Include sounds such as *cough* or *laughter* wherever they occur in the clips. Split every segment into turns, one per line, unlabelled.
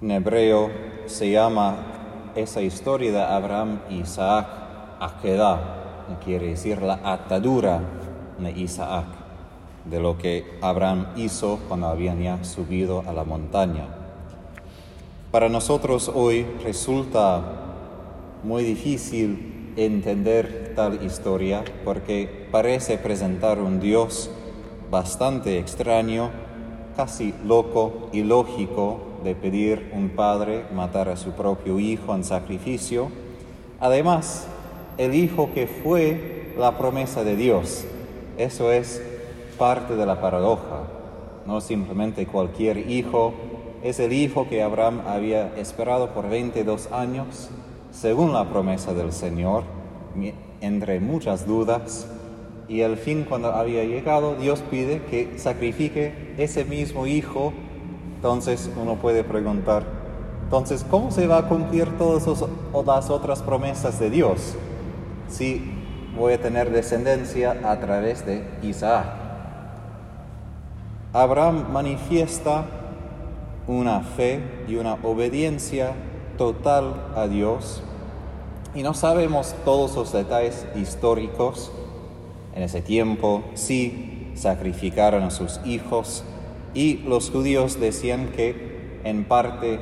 En hebreo se llama esa historia de Abraham y Isaac Akedah, quiere decir la atadura de Isaac, de lo que Abraham hizo cuando habían ya subido a la montaña. Para nosotros hoy resulta muy difícil entender tal historia porque parece presentar un Dios bastante extraño, casi loco, y lógico de pedir un padre matar a su propio hijo en sacrificio. Además, el hijo que fue la promesa de Dios. Eso es parte de la paradoja. No simplemente cualquier hijo, es el hijo que Abraham había esperado por 22 años, según la promesa del Señor, entre muchas dudas. Y al fin, cuando había llegado, Dios pide que sacrifique ese mismo hijo entonces uno puede preguntar, entonces, ¿cómo se va a cumplir todas las otras promesas de Dios si voy a tener descendencia a través de Isaac? Abraham manifiesta una fe y una obediencia total a Dios y no sabemos todos los detalles históricos. En ese tiempo sí sacrificaron a sus hijos y los judíos decían que en parte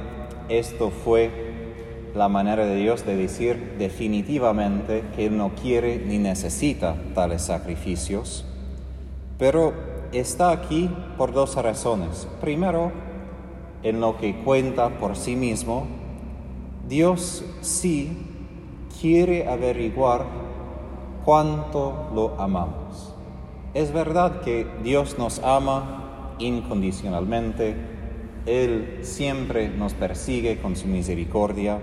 esto fue la manera de Dios de decir definitivamente que Él no quiere ni necesita tales sacrificios. Pero está aquí por dos razones. Primero, en lo que cuenta por sí mismo, Dios sí quiere averiguar cuánto lo amamos. Es verdad que Dios nos ama incondicionalmente. Él siempre nos persigue con su misericordia.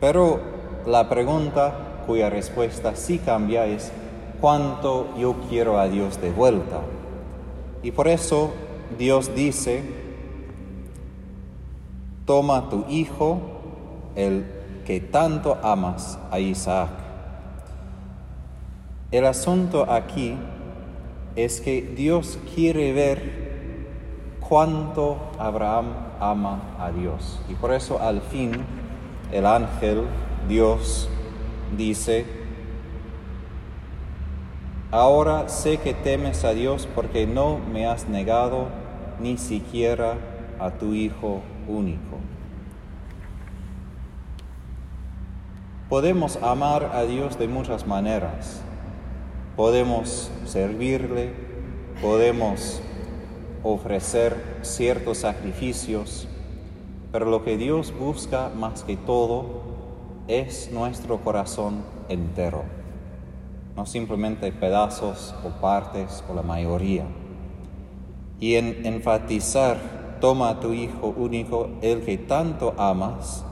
Pero la pregunta cuya respuesta sí cambia es cuánto yo quiero a Dios de vuelta. Y por eso Dios dice, toma tu hijo, el que tanto amas a Isaac. El asunto aquí es que Dios quiere ver cuánto Abraham ama a Dios. Y por eso al fin el ángel, Dios, dice, ahora sé que temes a Dios porque no me has negado ni siquiera a tu Hijo único. Podemos amar a Dios de muchas maneras. Podemos servirle, podemos ofrecer ciertos sacrificios, pero lo que Dios busca más que todo es nuestro corazón entero, no simplemente pedazos o partes o la mayoría. Y en enfatizar, toma a tu Hijo único, el que tanto amas,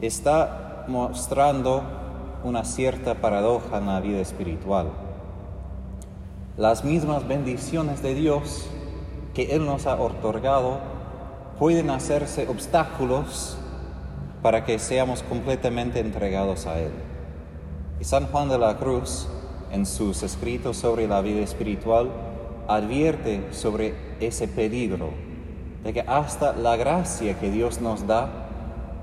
está mostrando una cierta paradoja en la vida espiritual. Las mismas bendiciones de Dios que Él nos ha otorgado pueden hacerse obstáculos para que seamos completamente entregados a Él. Y San Juan de la Cruz, en sus escritos sobre la vida espiritual, advierte sobre ese peligro de que hasta la gracia que Dios nos da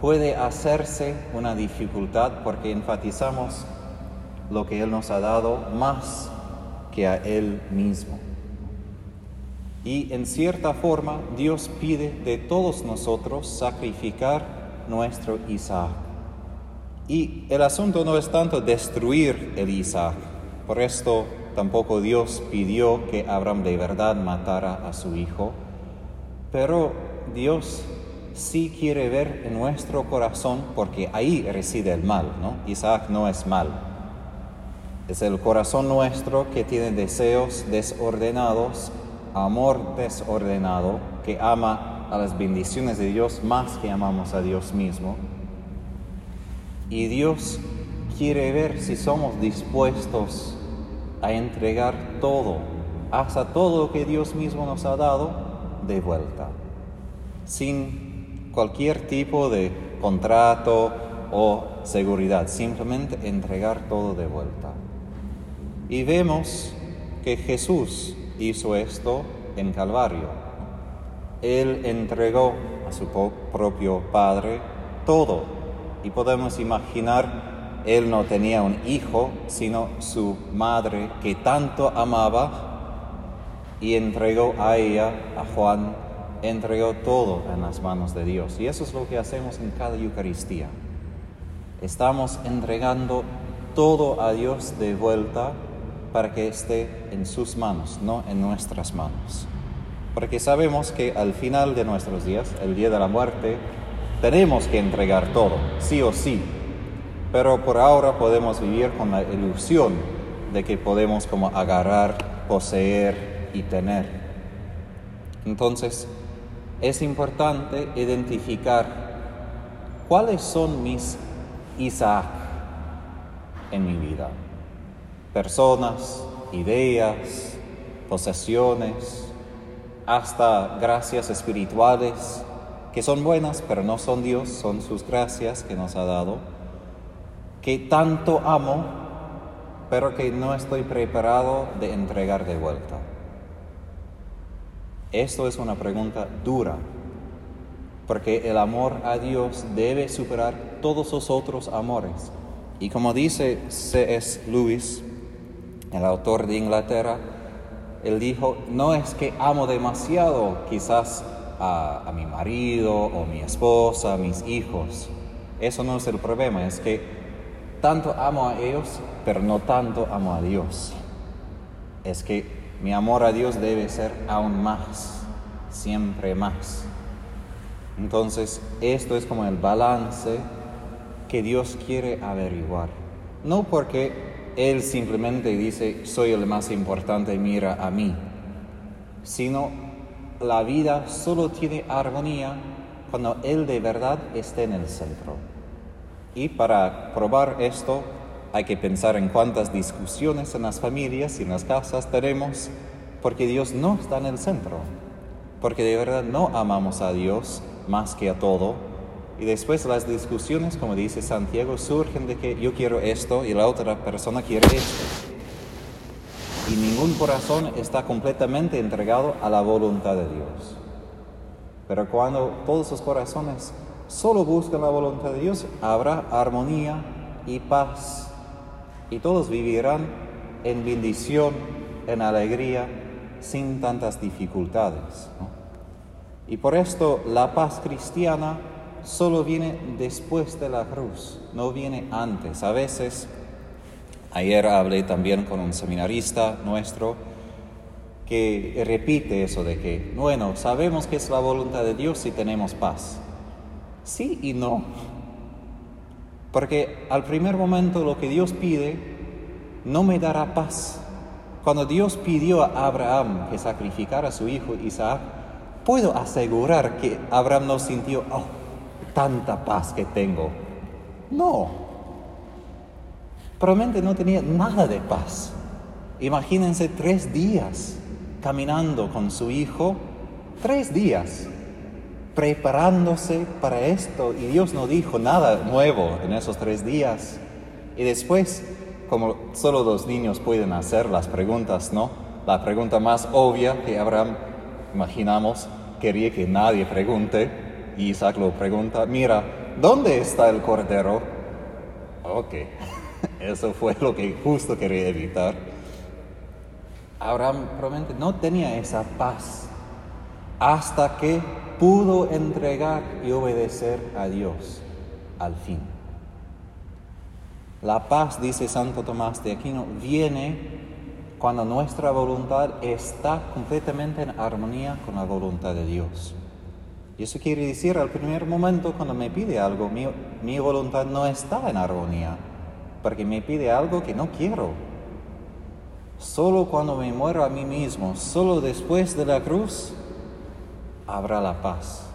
puede hacerse una dificultad porque enfatizamos lo que Él nos ha dado más que a Él mismo. Y en cierta forma Dios pide de todos nosotros sacrificar nuestro Isaac. Y el asunto no es tanto destruir el Isaac. Por esto tampoco Dios pidió que Abraham de verdad matara a su hijo. Pero Dios sí quiere ver en nuestro corazón, porque ahí reside el mal, ¿no? Isaac no es mal. Es el corazón nuestro que tiene deseos desordenados amor desordenado que ama a las bendiciones de Dios más que amamos a Dios mismo. Y Dios quiere ver si somos dispuestos a entregar todo, hasta todo lo que Dios mismo nos ha dado, de vuelta, sin cualquier tipo de contrato o seguridad, simplemente entregar todo de vuelta. Y vemos que Jesús hizo esto en Calvario. Él entregó a su propio padre todo. Y podemos imaginar, él no tenía un hijo, sino su madre que tanto amaba y entregó a ella, a Juan, entregó todo en las manos de Dios. Y eso es lo que hacemos en cada Eucaristía. Estamos entregando todo a Dios de vuelta para que esté en sus manos, no en nuestras manos. Porque sabemos que al final de nuestros días, el día de la muerte, tenemos que entregar todo, sí o sí. Pero por ahora podemos vivir con la ilusión de que podemos como agarrar, poseer y tener. Entonces, es importante identificar cuáles son mis Isaac en mi vida. Personas, ideas, posesiones, hasta gracias espirituales que son buenas, pero no son Dios, son sus gracias que nos ha dado, que tanto amo, pero que no estoy preparado de entregar de vuelta. Esto es una pregunta dura, porque el amor a Dios debe superar todos los otros amores. Y como dice C.S. Lewis, el autor de Inglaterra, él dijo, no es que amo demasiado quizás a, mi marido o mi esposa, a mis hijos. Eso no es el problema, es que tanto amo a ellos, pero no tanto amo a Dios. Es que mi amor a Dios debe ser aún más, siempre más. Entonces, esto es como el balance que Dios quiere averiguar. No porque Él simplemente dice, soy el más importante, mira a mí, sino la vida solo tiene armonía cuando Él de verdad esté en el centro. Y para probar esto, hay que pensar en cuántas discusiones en las familias y en las casas tenemos porque Dios no está en el centro, porque de verdad no amamos a Dios más que a todo. Y después las discusiones, como dice Santiago, surgen de que yo quiero esto y la otra persona quiere esto. Y ningún corazón está completamente entregado a la voluntad de Dios. Pero cuando todos los corazones solo buscan la voluntad de Dios, habrá armonía y paz y todos vivirán en bendición, en alegría, sin tantas dificultades. Y por esto la paz cristiana solo viene después de la cruz, no viene antes. A veces, ayer hablé también con un seminarista nuestro que repite eso de que, bueno, sabemos que es la voluntad de Dios si tenemos paz. Sí y no. Porque al primer momento lo que Dios pide no me dará paz. Cuando Dios pidió a Abraham que sacrificara a su hijo Isaac, puedo asegurar que Abraham no sintió, oh, tanta paz que tengo. No. Probablemente no tenía nada de paz. Imagínense tres días caminando con su hijo, tres días preparándose para esto y Dios no dijo nada nuevo en esos tres días. Y después, como solo los niños pueden hacer las preguntas, ¿no? La pregunta más obvia que Abraham, imaginamos, quería que nadie pregunte, Isaac lo pregunta, mira, ¿dónde está el cordero? Ok, *laughs* eso fue lo que justo quería evitar. Abraham probablemente no tenía esa paz hasta que pudo entregar y obedecer a Dios al fin. La paz, dice Santo Tomás de Aquino, viene cuando nuestra voluntad está completamente en armonía con la voluntad de Dios. Y eso quiere decir, al primer momento cuando me pide algo, mi, mi voluntad no está en armonía, porque me pide algo que no quiero. Solo cuando me muero a mí mismo, solo después de la cruz, habrá la paz.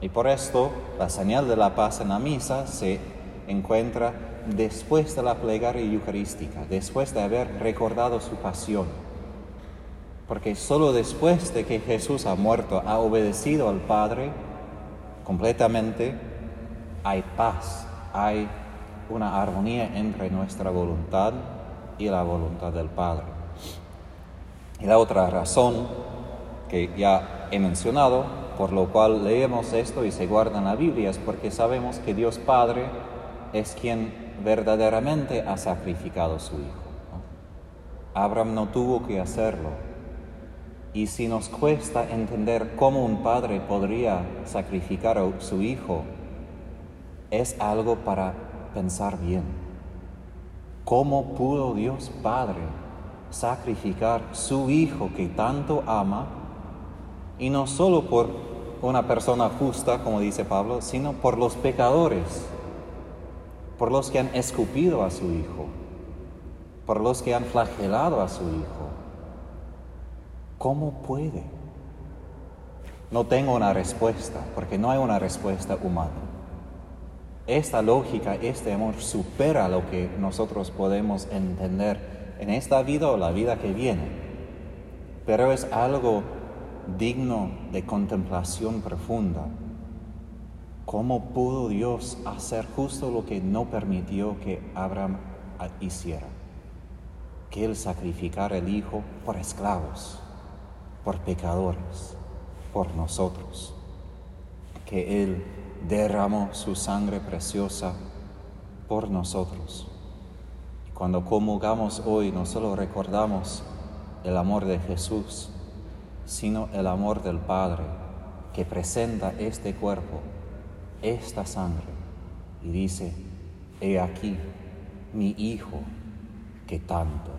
Y por esto la señal de la paz en la misa se encuentra después de la plegaria eucarística, después de haber recordado su pasión. Porque solo después de que Jesús ha muerto, ha obedecido al Padre completamente, hay paz, hay una armonía entre nuestra voluntad y la voluntad del Padre. Y la otra razón que ya he mencionado por lo cual leemos esto y se guarda en la Biblia es porque sabemos que Dios Padre es quien verdaderamente ha sacrificado a su Hijo. Abraham no tuvo que hacerlo. Y si nos cuesta entender cómo un padre podría sacrificar a su hijo, es algo para pensar bien. ¿Cómo pudo Dios Padre sacrificar su hijo que tanto ama? Y no solo por una persona justa, como dice Pablo, sino por los pecadores, por los que han escupido a su hijo por los que han flagelado a su Hijo. ¿Cómo puede? No tengo una respuesta, porque no hay una respuesta humana. Esta lógica, este amor supera lo que nosotros podemos entender en esta vida o la vida que viene, pero es algo digno de contemplación profunda. ¿Cómo pudo Dios hacer justo lo que no permitió que Abraham hiciera? que Él sacrificara el Hijo por esclavos, por pecadores, por nosotros, que Él derramó su sangre preciosa por nosotros. Y cuando comulgamos hoy no solo recordamos el amor de Jesús, sino el amor del Padre que presenta este cuerpo, esta sangre, y dice, he aquí mi Hijo que tanto